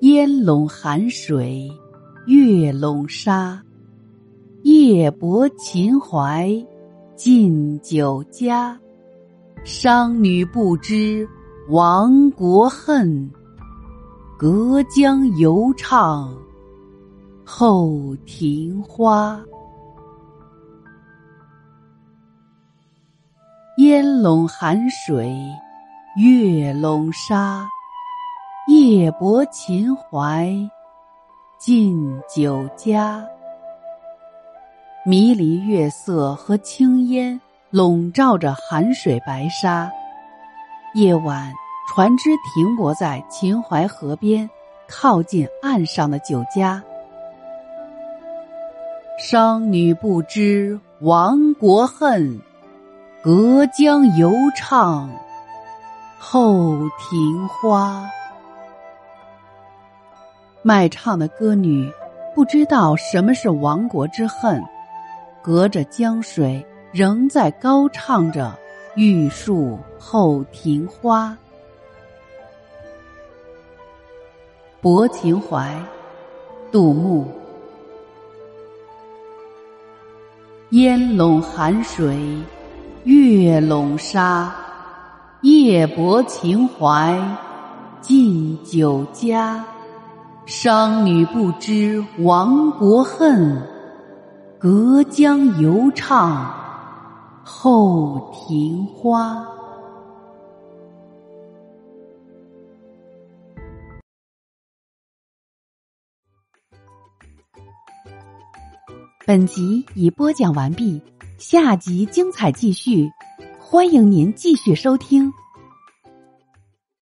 烟笼寒水，月笼沙。夜泊秦淮，近酒家。商女不知亡国恨，隔江犹唱后庭花。烟笼寒水，月笼沙。夜泊秦淮，近酒家。迷离月色和青烟笼罩着寒水白沙。夜晚，船只停泊在秦淮河边，靠近岸上的酒家。商女不知亡国恨，隔江犹唱后庭花。卖唱的歌女不知道什么是亡国之恨，隔着江水仍在高唱着“玉树后庭花”。《泊秦淮》，杜牧。烟笼寒水，月笼沙。夜泊秦淮，近酒家。商女不知亡国恨，隔江犹唱后庭花。本集已播讲完毕，下集精彩继续，欢迎您继续收听。